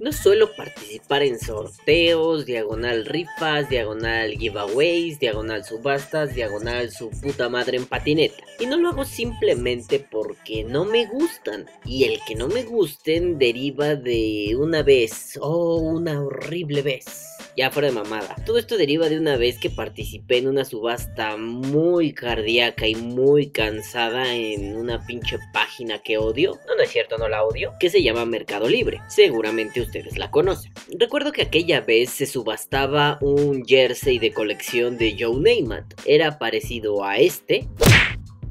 No suelo participar en sorteos, diagonal rifas, diagonal giveaways, diagonal subastas, diagonal su puta madre en patineta. Y no lo hago simplemente porque no me gustan. Y el que no me gusten deriva de una vez, oh, una horrible vez ya fuera de mamada. Todo esto deriva de una vez que participé en una subasta muy cardíaca y muy cansada en una pinche página que odio. No, no es cierto, no la odio. Que se llama Mercado Libre. Seguramente ustedes la conocen. Recuerdo que aquella vez se subastaba un jersey de colección de Joe Namath. Era parecido a este.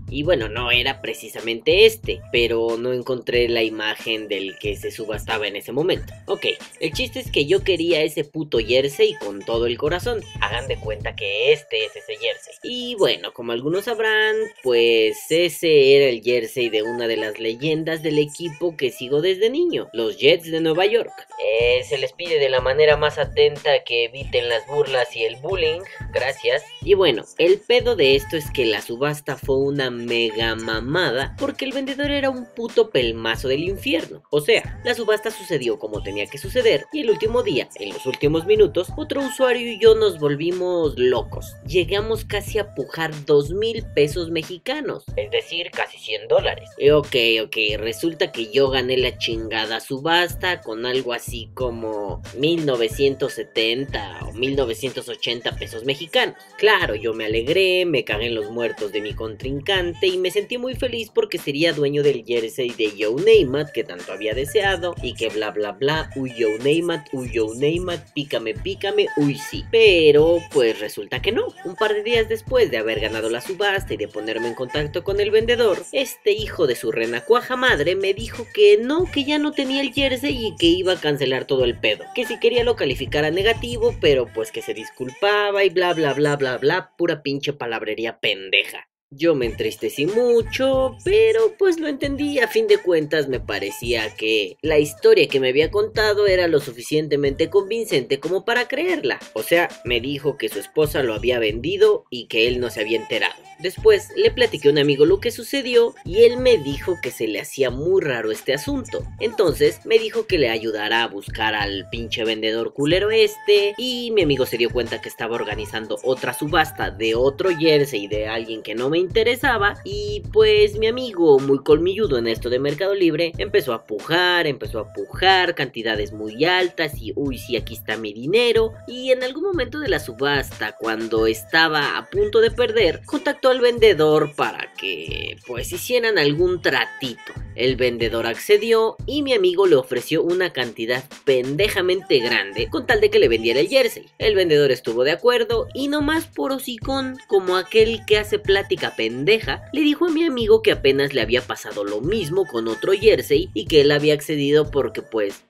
Y bueno, no era precisamente este, pero no encontré la imagen del que se subastaba en ese momento. Ok, el chiste es que yo quería ese puto jersey con todo el corazón. Hagan de cuenta que este es ese jersey. Y bueno, como algunos sabrán, pues ese era el jersey de una de las leyendas del equipo que sigo desde niño, los Jets de Nueva York. Eh, se les pide de la manera más atenta que eviten las burlas y el bullying, gracias. Y bueno, el pedo de esto es que la subasta fue una mega mamada porque el vendedor era un puto pelmazo del infierno. O sea, la subasta sucedió como tenía que suceder y el último día, en los últimos minutos, otro usuario y yo nos volvimos locos. Llegamos casi a pujar dos mil pesos mexicanos, es decir, casi 100 dólares. Y ok, ok, resulta que yo gané la chingada subasta con algo así como 1970 o 1980 pesos mexicanos. Claro, yo me alegré, me cagué en los muertos de mi contrincante y me sentí muy feliz porque sería dueño del jersey de Joe Namath que tanto había deseado y que bla bla bla, uy Joe Namath, uy Joe Namath, pícame pícame, uy sí. Pero pues resulta que no. Un par de días después de haber ganado la subasta y de ponerme en contacto con el vendedor, este hijo de su renacuaja madre me dijo que no, que ya no tenía el jersey y que iba a cancelar todo el pedo. Que si quería lo calificara negativo, pero pues que se disculpaba y bla bla bla bla bla, pura pinche palabrería pendeja. Yo me entristecí mucho, pero pues lo entendí. A fin de cuentas me parecía que la historia que me había contado era lo suficientemente convincente como para creerla. O sea, me dijo que su esposa lo había vendido y que él no se había enterado. Después le platiqué a un amigo lo que sucedió y él me dijo que se le hacía muy raro este asunto. Entonces me dijo que le ayudara a buscar al pinche vendedor culero este y mi amigo se dio cuenta que estaba organizando otra subasta de otro jersey de alguien que no me interesaba y pues mi amigo muy colmilludo en esto de Mercado Libre empezó a pujar, empezó a pujar cantidades muy altas y uy sí aquí está mi dinero y en algún momento de la subasta cuando estaba a punto de perder contactó al vendedor para que pues hicieran algún tratito. El vendedor accedió y mi amigo le ofreció una cantidad pendejamente grande con tal de que le vendiera el jersey. El vendedor estuvo de acuerdo y no más por hocicón como aquel que hace plática pendeja, le dijo a mi amigo que apenas le había pasado lo mismo con otro jersey y que él había accedido porque pues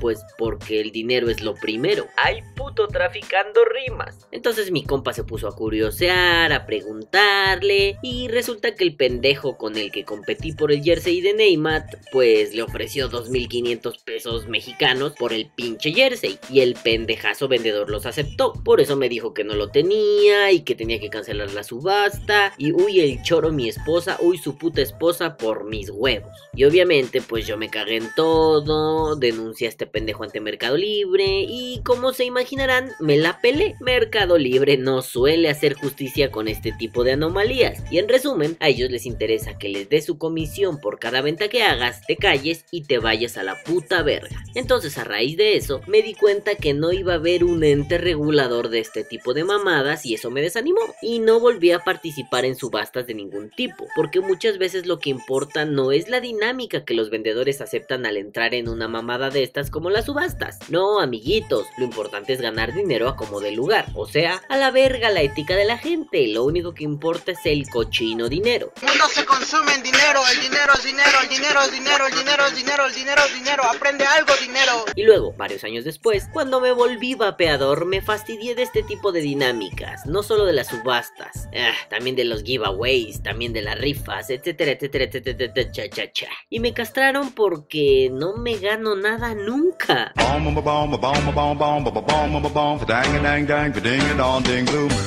pues porque el dinero es lo primero. Hay puto traficando rimas. Entonces mi compa se puso a curiosear, a preguntarle, y resulta que el pendejo con el que competí por el jersey de Neymar, pues le ofreció 2.500 pesos mexicanos por el pinche jersey, y el pendejazo vendedor los aceptó. Por eso me dijo que no lo tenía y que tenía que cancelar la subasta, y uy, el choro mi esposa, uy, su puta esposa por mis huevos. Y obviamente, pues yo me cagué en todo, denuncié a este pendejo ante Mercado Libre y como se imaginarán me la pelé. Mercado Libre no suele hacer justicia con este tipo de anomalías y en resumen a ellos les interesa que les dé su comisión por cada venta que hagas, te calles y te vayas a la puta verga. Entonces a raíz de eso me di cuenta que no iba a haber un ente regulador de este tipo de mamadas y eso me desanimó y no volví a participar en subastas de ningún tipo porque muchas veces lo que importa no es la dinámica que los vendedores aceptan al entrar en una mamada de estas las subastas. No, amiguitos, lo importante es ganar dinero a como de lugar. O sea, a la verga la ética de la gente. Lo único que importa es el cochino dinero. El mundo se consume en dinero, el dinero es dinero, el dinero es dinero, el dinero es dinero, el dinero es dinero, aprende algo dinero. Y luego, varios años después, cuando me volví vapeador, me fastidié de este tipo de dinámicas, no solo de las subastas, ah, también de los giveaways, también de las rifas, etcétera, etcétera, etcétera, etcétera, cha, cha, cha. Y me castraron porque no me gano nada nunca.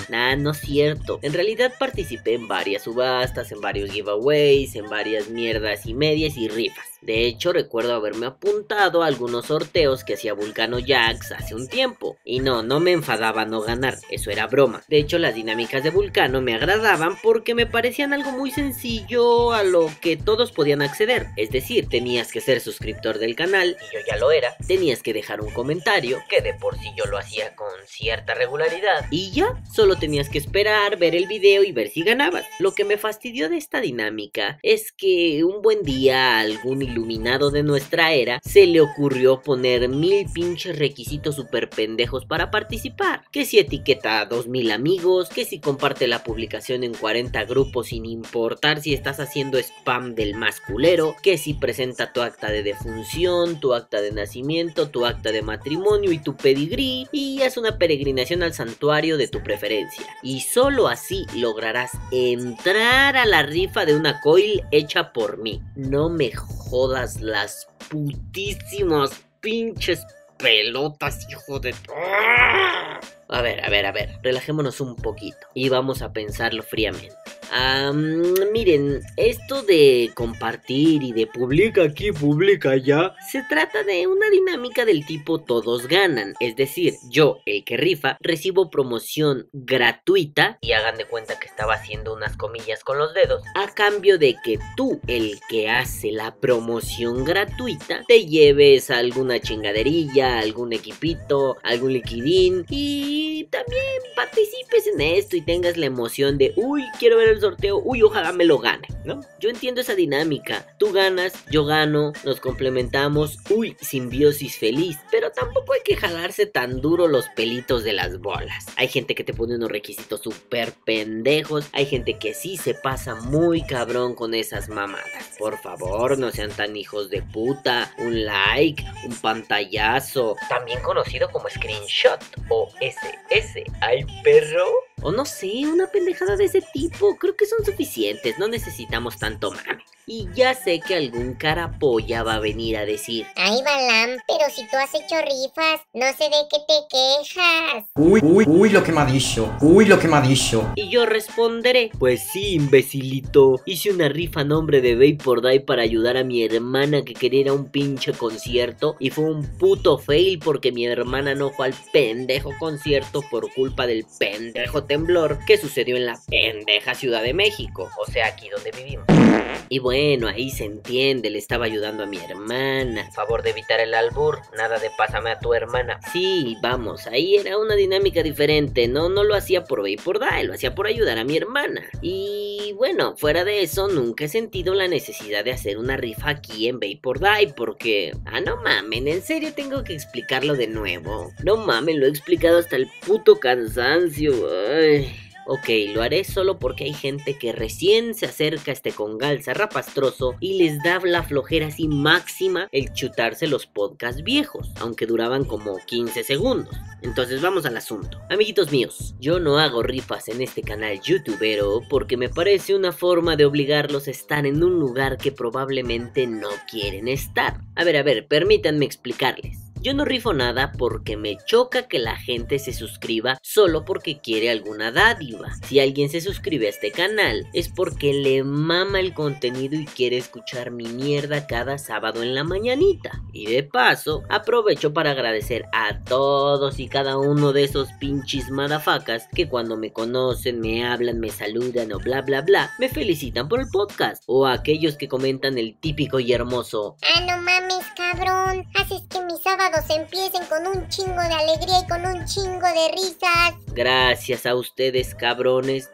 Nah, no es cierto. En realidad participé en varias subastas, en varios giveaways, en varias mierdas y medias y rifas. De hecho, recuerdo haberme apuntado a algunos sorteos que hacía Vulcano Jax hace un tiempo. Y no, no me enfadaba no ganar, eso era broma. De hecho, las dinámicas de Vulcano me agradaban porque me parecían algo muy sencillo a lo que todos podían acceder. Es decir, tenías que ser suscriptor del canal, y yo ya lo era. Tenías que dejar un comentario, que de por sí yo lo hacía con cierta regularidad. Y ya, solo tenías que esperar, ver el video y ver si ganabas. Lo que me fastidió de esta dinámica es que un buen día algún iluminado de nuestra era se le ocurrió poner mil pinches requisitos super pendejos para participar. Que si etiqueta a 2000 amigos, que si comparte la publicación en 40 grupos sin importar si estás haciendo spam del masculero, que si presenta tu acta de defunción, tu acta de nacimiento, tu acta de matrimonio y tu pedigrí y haz una peregrinación al santuario de tu preferencia. Y solo así lograrás entrar a la rifa de una coil hecha por mí. No me jodas las putísimas pinches pelotas, hijo de... A ver, a ver, a ver, relajémonos un poquito y vamos a pensarlo fríamente miren, esto de compartir y de publica aquí, publica allá, se trata de una dinámica del tipo todos ganan. Es decir, yo, el que rifa, recibo promoción gratuita y hagan de cuenta que estaba haciendo unas comillas con los dedos, a cambio de que tú, el que hace la promoción gratuita, te lleves alguna chingaderilla, algún equipito, algún liquidín y también participes en esto y tengas la emoción de, uy, quiero ver el sorteo, uy, ojalá me lo gane, ¿no? Yo entiendo esa dinámica. Tú ganas, yo gano, nos complementamos, uy, simbiosis feliz. Pero tampoco hay que jalarse tan duro los pelitos de las bolas. Hay gente que te pone unos requisitos súper pendejos. Hay gente que sí se pasa muy cabrón con esas mamadas. Por favor, no sean tan hijos de puta. Un like, un pantallazo. También conocido como screenshot o SS. ¡Ay, perro! O no sé, una pendejada de ese tipo. Creo que son suficientes, no necesitamos tanto mame. Y ya sé que algún carapolla va a venir a decir Ay, Balam, pero si tú has hecho rifas, no sé de qué te quejas. Uy, uy, uy, lo que me ha dicho. Uy, lo que me ha dicho. Y yo responderé Pues sí, imbecilito. Hice una rifa a nombre de Vapor Die para ayudar a mi hermana que quería ir a un pinche concierto. Y fue un puto fail porque mi hermana no fue al pendejo concierto por culpa del pendejo temblor que sucedió en la pendeja Ciudad de México. O sea, aquí donde vivimos. Y bueno, ahí se entiende, le estaba ayudando a mi hermana. Favor de evitar el albur, nada de pásame a tu hermana. Sí, vamos, ahí era una dinámica diferente, no, no lo hacía por y por dar, lo hacía por ayudar a mi hermana. Y bueno, fuera de eso, nunca he sentido la necesidad de hacer una rifa aquí en Bay por porque... Ah, no mamen, en serio tengo que explicarlo de nuevo. No mamen, lo he explicado hasta el puto cansancio. Ay. Ok, lo haré solo porque hay gente que recién se acerca a este congal zarrapastroso y les da la flojera así máxima el chutarse los podcasts viejos, aunque duraban como 15 segundos. Entonces vamos al asunto. Amiguitos míos, yo no hago rifas en este canal youtubero porque me parece una forma de obligarlos a estar en un lugar que probablemente no quieren estar. A ver, a ver, permítanme explicarles. Yo no rifo nada porque me choca que la gente se suscriba solo porque quiere alguna dádiva. Si alguien se suscribe a este canal es porque le mama el contenido y quiere escuchar mi mierda cada sábado en la mañanita. Y de paso, aprovecho para agradecer a todos y cada uno de esos pinches madafacas que cuando me conocen, me hablan, me saludan o bla bla bla, me felicitan por el podcast. O a aquellos que comentan el típico y hermoso. Ah, no mames, cabrón. Haces que mi sábado se empiecen con un chingo de alegría y con un chingo de risas. Gracias a ustedes, cabrones.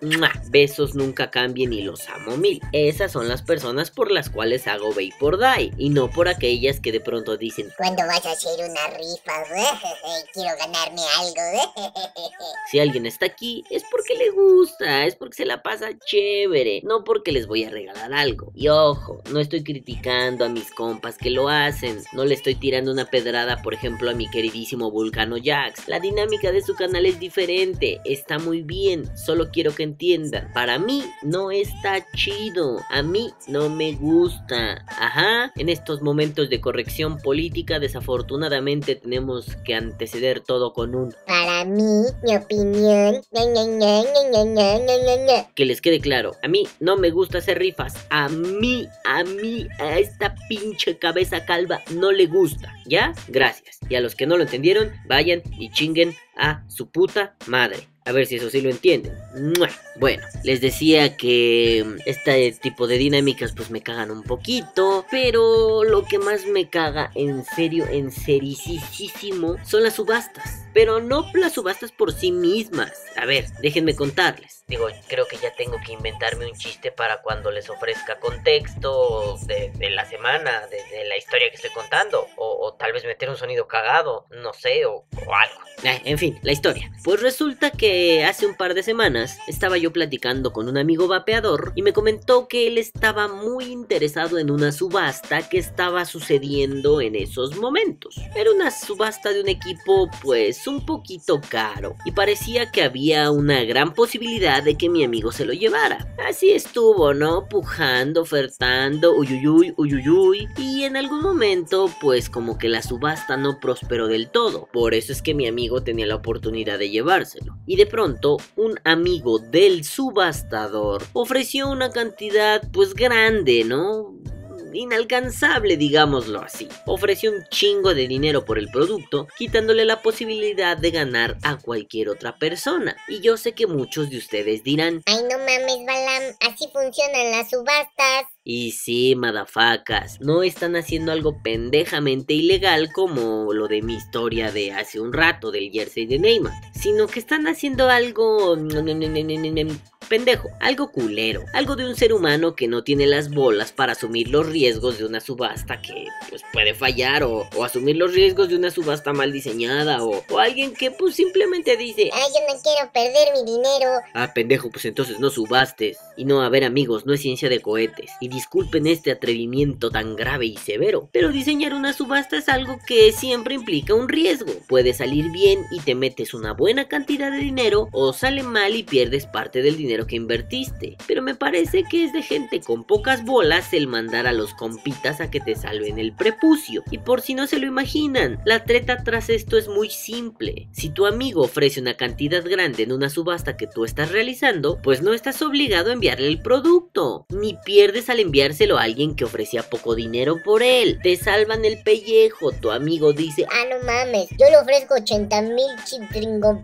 Besos nunca cambien y los amo mil. Esas son las personas por las cuales hago por Die y no por aquellas que de pronto dicen: ¿Cuándo vas a hacer una rifa? Quiero ganarme algo. si alguien está aquí, es porque le gusta, es porque se la pasa chévere, no porque les voy a regalar algo. Y ojo, no estoy criticando a mis compas que lo hacen, no le estoy tirando una por ejemplo, a mi queridísimo Vulcano Jax. La dinámica de su canal es diferente, está muy bien, solo quiero que entiendan. Para mí no está chido, a mí no me gusta. Ajá, en estos momentos de corrección política desafortunadamente tenemos que anteceder todo con un... Para mí, mi opinión... Que les quede claro, a mí no me gusta hacer rifas, a mí, a mí, a esta pinche cabeza calva no le gusta, ¿ya? Gracias. Y a los que no lo entendieron, vayan y chinguen a su puta madre. A ver si eso sí lo entienden. Bueno, les decía que este tipo de dinámicas pues me cagan un poquito, pero lo que más me caga en serio, en sericísimo, son las subastas. Pero no las subastas por sí mismas. A ver, déjenme contarles. Digo, creo que ya tengo que inventarme un chiste para cuando les ofrezca contexto de, la semana, de, la historia que estoy contando. O, tal vez meter un sonido cagado, no sé, o, algo. Eh, en fin, la historia. Pues resulta hace un par de semanas estaba yo platicando con un amigo vapeador y me comentó que él estaba muy interesado en una subasta que estaba sucediendo en esos momentos. Era una subasta de un equipo pues un poquito caro y parecía que había una gran posibilidad de que mi amigo se lo llevara. Así estuvo, ¿no? Pujando, ofertando, uyuyuy, uyuyuy y en algún momento pues como que la subasta no prosperó del todo. Por eso es que mi amigo tenía la oportunidad de llevárselo. Y de pronto un amigo del subastador ofreció una cantidad pues grande, ¿no? Inalcanzable, digámoslo así. Ofreció un chingo de dinero por el producto, quitándole la posibilidad de ganar a cualquier otra persona. Y yo sé que muchos de ustedes dirán, Ay, no mames, Balam. Así funcionan las subastas. y sí, madafacas, no están haciendo algo pendejamente ilegal como lo de mi historia de hace un rato del jersey de Neymar, sino que están haciendo algo pendejo, algo culero, algo de un ser humano que no tiene las bolas para asumir los riesgos de una subasta que pues puede fallar o, o asumir los riesgos de una subasta mal diseñada o, o alguien que pues simplemente dice, Ay, yo no quiero perder mi dinero. Ah, pendejo, pues entonces no subastes. Y no, a ver amigos, no es ciencia de cohetes. Y disculpen este atrevimiento tan grave y severo. Pero diseñar una subasta es algo que siempre implica un riesgo. Puede salir bien y te metes una buena cantidad de dinero o sale mal y pierdes parte del dinero que invertiste. Pero me parece que es de gente con pocas bolas el mandar a los compitas a que te salven el prepucio. Y por si no se lo imaginan, la treta tras esto es muy simple. Si tu amigo ofrece una cantidad grande en una subasta que tú estás realizando, pues no estás obligado a enviarle el producto. Ni pierdes al enviárselo a alguien que ofrecía poco dinero por él. Te salvan el pellejo. Tu amigo dice, Ah, no mames. Yo le ofrezco 80 mil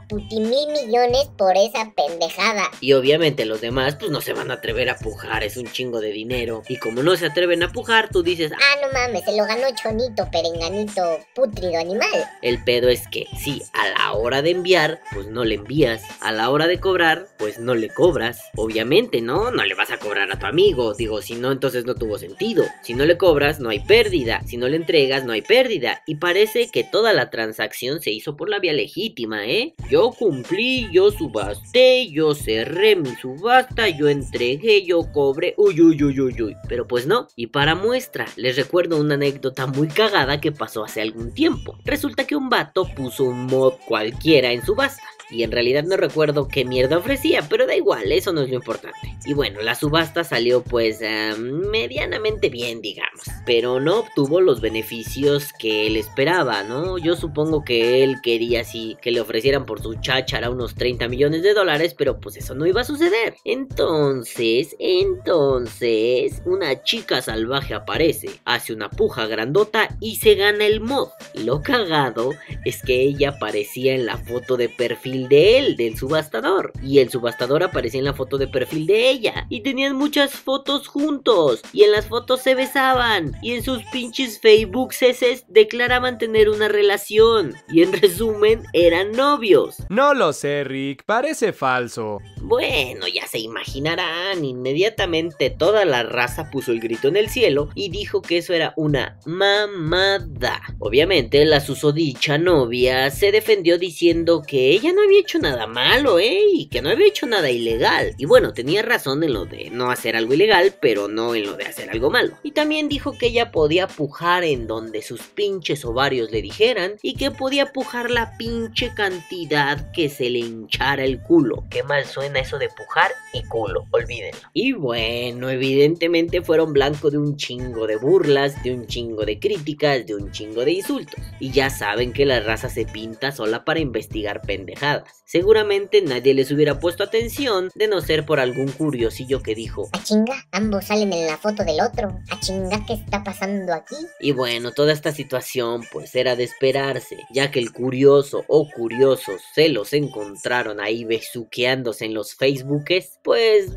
puti mil millones por esa pendejada. Y obviamente los demás pues no se van a atrever a pujar, es un chingo de dinero. Y como no se atreven a pujar, tú dices, "Ah, Ah, no mames. Se lo ganó Chonito, perenganito, putrido animal. el pedo es que sí, a la hora de enviar, pues no le envías. A la hora de cobrar, pues no le cobras. Obviamente, ¿no? No le vas a cobrar a tu amigo. Digo, si no, entonces no tuvo sentido. Si no le cobras, no hay pérdida. Si no le entregas, no hay pérdida. Y parece que toda la transacción se hizo por la vía legítima, ¿eh? Yo cumplí, yo subasté, yo cerré mi subasta, yo entregué, yo cobré. Uy, uy, uy, uy, uy. Pero pues no. Y para muestra, les recuerdo una anécdota muy cagada que pasó hace algún tiempo. Resulta que un vato puso un mod cualquiera en subasta. Y en realidad no recuerdo qué mierda ofrecía, pero da igual, eso no es lo importante. Y bueno, la subasta salió pues eh, medianamente bien, digamos. Pero no obtuvo los beneficios que él esperaba, ¿no? Yo supongo que él quería así que le ofrecieran por su cháchara unos 30 millones de dólares, pero pues eso no iba a suceder. Entonces, entonces, una chica salvaje aparece, hace una puja grandota y se gana el mod. Lo cagado es que ella aparecía en la foto de perfil de él, del subastador. Y el subastador aparecía en la foto de perfil de ella. Y tenían muchas fotos juntos. Y en las fotos se besaban. Y en sus pinches Facebook ceses declaraban tener una relación. Y en resumen, eran novios. No lo sé, Rick, parece falso. Bueno, ya se imaginarán, inmediatamente toda la raza puso el grito en el cielo y dijo que eso era una mamada. Obviamente la susodicha novia se defendió diciendo que ella no había hecho nada malo, ¿eh? Y que no había hecho nada ilegal. Y bueno, tenía razón en lo de no hacer algo ilegal, pero no en lo de hacer algo malo. Y también dijo que ella podía pujar en donde sus pinches ovarios le dijeran y que podía pujar la pinche cantidad que se le hinchara el culo. Qué mal suena eso de pujar y culo, olvídenlo. Y bueno, evidentemente fueron blanco de un chingo de burlas, de un chingo de críticas, de un chingo de insultos. Y ya saben que la raza se pinta sola para investigar pendejadas. Seguramente nadie les hubiera puesto atención de no ser por algún curiosillo que dijo, A chinga, ambos salen en la foto del otro. A chinga, ¿qué está pasando aquí? Y bueno, toda esta situación pues era de esperarse, ya que el curioso o curiosos se los encontraron ahí besuqueándose en los Facebookes, pues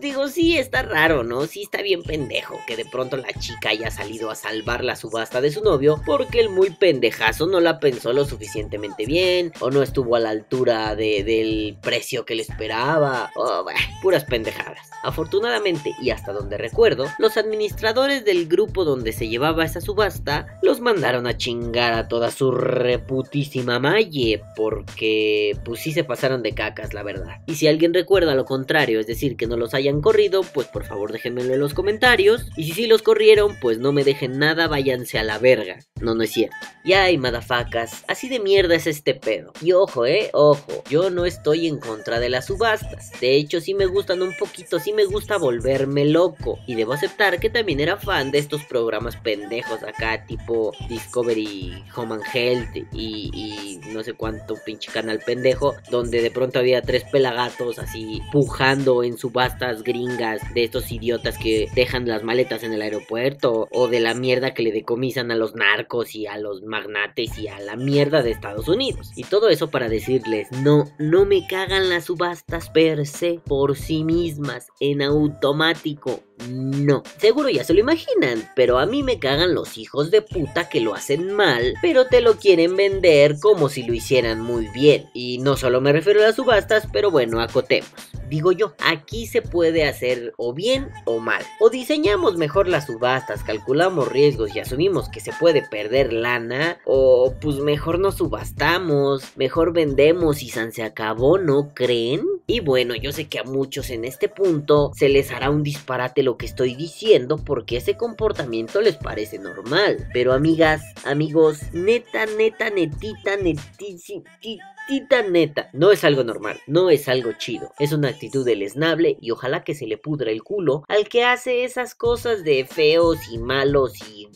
digo, sí está raro, ¿no? Sí está bien pendejo que de pronto la chica haya salido a salvar la subasta de su novio porque el muy pendejazo no la pensó lo suficientemente bien o no estuvo a la altura de- del precio que le esperaba o bah, puras pendejadas. Afortunadamente y hasta donde recuerdo, los administradores del grupo donde se llevaba esa subasta los mandaron a chingar a toda su reputísima malle porque pues sí se pasaron de cacas la verdad. Y si alguien recuerda lo contrario, es decir, que no los hayan corrido, pues por favor déjenmelo en los comentarios. Y si los corrieron, pues no me dejen nada, váyanse a la verga. No, no es cierto. Y ay, madafacas, así de mierda es este pedo. Y ojo, eh, ojo, yo no estoy en contra de las subastas. De hecho, sí me gustan un poquito, sí me gusta volverme loco. Y debo aceptar que también era fan de estos programas pendejos acá, tipo Discovery Home Health y, y no sé cuánto pinche canal pendejo, donde de pronto había tres pelagatos así pujando en subastas gringas de estos idiotas que dejan las maletas en el aeropuerto o de la mierda que le decomisan a los narcos y a los magnates y a la mierda de Estados Unidos. Y todo eso para decirles, no, no me cagan las subastas per se por sí mismas en automático. No, seguro ya se lo imaginan, pero a mí me cagan los hijos de puta que lo hacen mal, pero te lo quieren vender como si lo hicieran muy bien. Y no solo me refiero a las subastas, pero bueno, acotemos. Digo yo, aquí se puede hacer o bien o mal. O diseñamos mejor las subastas, calculamos riesgos y asumimos que se puede perder lana, o pues mejor no subastamos, mejor vendemos y san se acabó, ¿no creen? Y bueno, yo sé que a muchos en este punto se les hará un disparate lo que estoy diciendo porque ese comportamiento les parece normal. Pero amigas, amigos, neta, neta, netita, netita, neta, no es algo normal, no es algo chido. Es una actitud deleznable y ojalá que se le pudra el culo al que hace esas cosas de feos y malos y,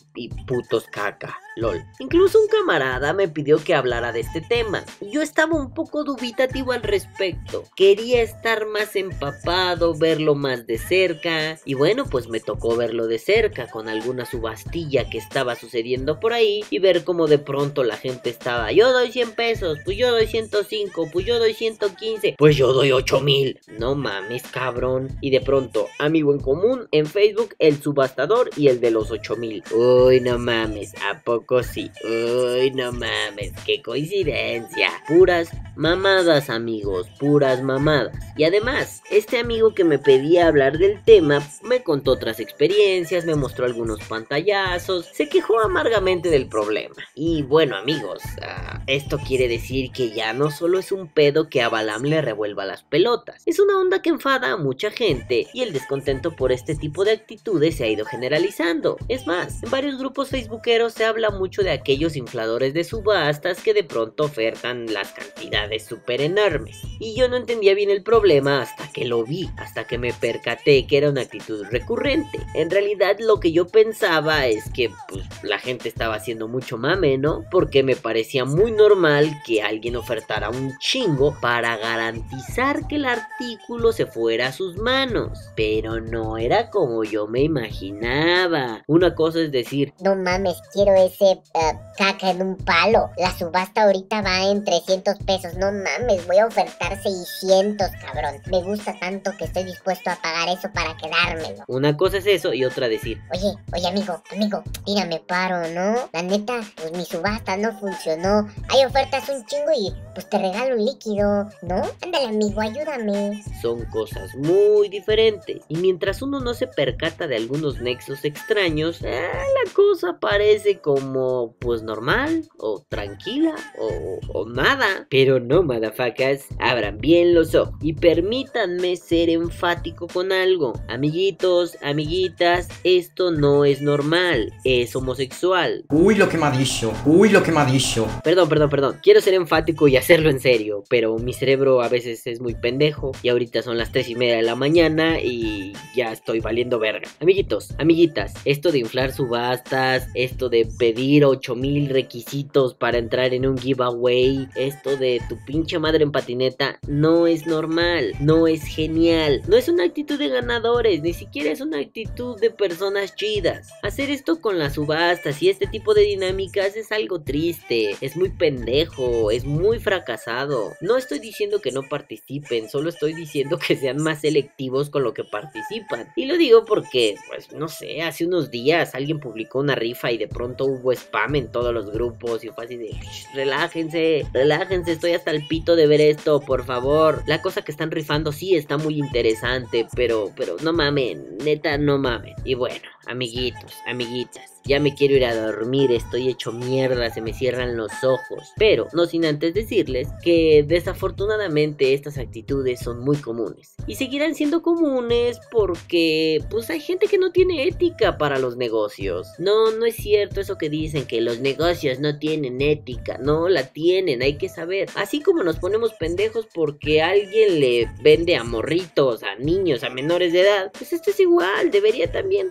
putos caca. LOL. Incluso un camarada me pidió que hablara de este tema. Yo estaba un poco dubitativo al respecto. Quería estar más empapado, verlo más de cerca. Y bueno, pues me tocó verlo de cerca con alguna subastilla que estaba sucediendo por ahí. Y ver cómo de pronto la gente estaba. Yo doy 100 pesos, pues yo doy 105, pues yo doy 115, pues yo doy 8000. No mames, cabrón. Y de pronto, amigo en común en Facebook, el subastador y el de los 8000. Uy, no mames, ¿a poco? sí. Uy, no mames, qué coincidencia. Puras mamadas, amigos, puras mamadas. Y además, este amigo que me pedía hablar del tema me contó otras experiencias, me mostró algunos pantallazos, se quejó amargamente del problema. Y bueno, amigos, uh, esto quiere decir que ya no solo es un pedo que a Balam le revuelva las pelotas, es una onda que enfada a mucha gente y el descontento por este tipo de actitudes se ha ido generalizando. Es más, en varios grupos facebookeros se habla mucho de aquellos infladores de subastas que de pronto ofertan las cantidades súper enormes. Y yo no entendía bien el problema hasta que lo vi, hasta que me percaté que era una actitud recurrente. En realidad lo que yo pensaba es que pues, la gente estaba haciendo mucho mame, ¿no? Porque me parecía muy normal que alguien ofertara un chingo para garantizar que el artículo se fuera a sus manos. Pero no era como yo me imaginaba. Una cosa es decir, No mames, quiero ese uh, caca en un palo. La subasta ahorita va en 300 pesos. No mames, voy a ofertar 600, cabrón. Me gusta tanto que estoy dispuesto a pagar eso para quedármelo. una cosa es eso y otra decir, Oye, oye amigo, amigo, tírame paro, ¿no? La neta, pues mi subasta no funcionó. Hay ofertas un chingo y pues te regalo un líquido, ¿no? Ándale, amigo, ayúdame. Son cosas muy diferentes. Y mientras uno no se percata de algunos nexos extraños, eh, la cosa parece como, pues normal, o tranquila, o, o nada. Pero no, madafacas, abran bien los ojos y permítanme ser enfático con algo. Amiguitos, amiguitas, esto no es normal, es homosexual. Uy, lo que me ha dicho. Uy, lo que me ha dicho. Perdón, perdón, perdón. Quiero ser enfático y hacerlo en serio, pero mi cerebro a veces es muy pendejo y ahorita son las 3 y media de la mañana y ya estoy valiendo verga. Amiguitos, amiguitas, esto de inflar subastas, esto de pedir 8000 requisitos para entrar en un giveaway, esto de tu pinche madre en patineta, no es normal, no es genial, no es una actitud de ganadores, ni siquiera es una actitud de personas chidas. Hacer esto con las subastas y este tipo de dinámicas es algo triste, es muy pendejo, es muy fracasado. No estoy diciendo que no participen, solo estoy diciendo que sean más selectivos con lo que participan. Y lo digo porque, pues no sé, hace unos días alguien publicó una rifa y de pronto hubo spam en todos los grupos y fue así de, "Shh, relájense, relájense, estoy hasta el pito de ver esto, por favor. La cosa que están rifando sí está muy interesante, pero, pero no mamen, neta no mamen. Y bueno, amiguitos, amiguitas. Ya me quiero ir a dormir, estoy hecho mierda, se me cierran los ojos. Pero no sin antes decirles que desafortunadamente estas actitudes son muy comunes. Y seguirán siendo comunes porque pues hay gente que no tiene ética para los negocios. No, no es cierto eso que dicen que los negocios no tienen ética. No, la tienen, hay que saber. Así como nos ponemos pendejos porque alguien le vende a morritos, a niños, a menores de edad. Pues esto es igual, debería también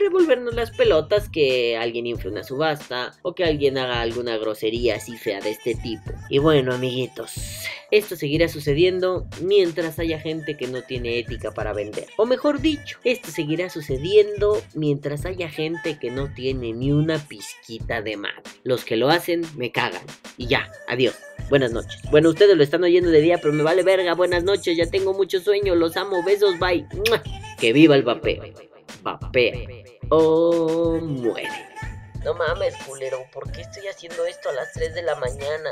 las pelotas que alguien infle una subasta o que alguien haga alguna grosería así fea de este tipo. Y bueno, amiguitos, esto seguirá sucediendo mientras haya gente que no tiene ética para vender. O mejor dicho, esto seguirá sucediendo mientras haya gente que no tiene ni una pizquita de madre. Los que lo hacen me cagan. Y ya, adiós. Buenas noches. Bueno, ustedes lo están oyendo de día, pero me vale verga. Buenas noches, ya tengo mucho sueño. Los amo, besos, bye. Que viva el vapeo. Vapea. O muere. No mames, culero, ¿por qué estoy haciendo esto a las 3 de la mañana?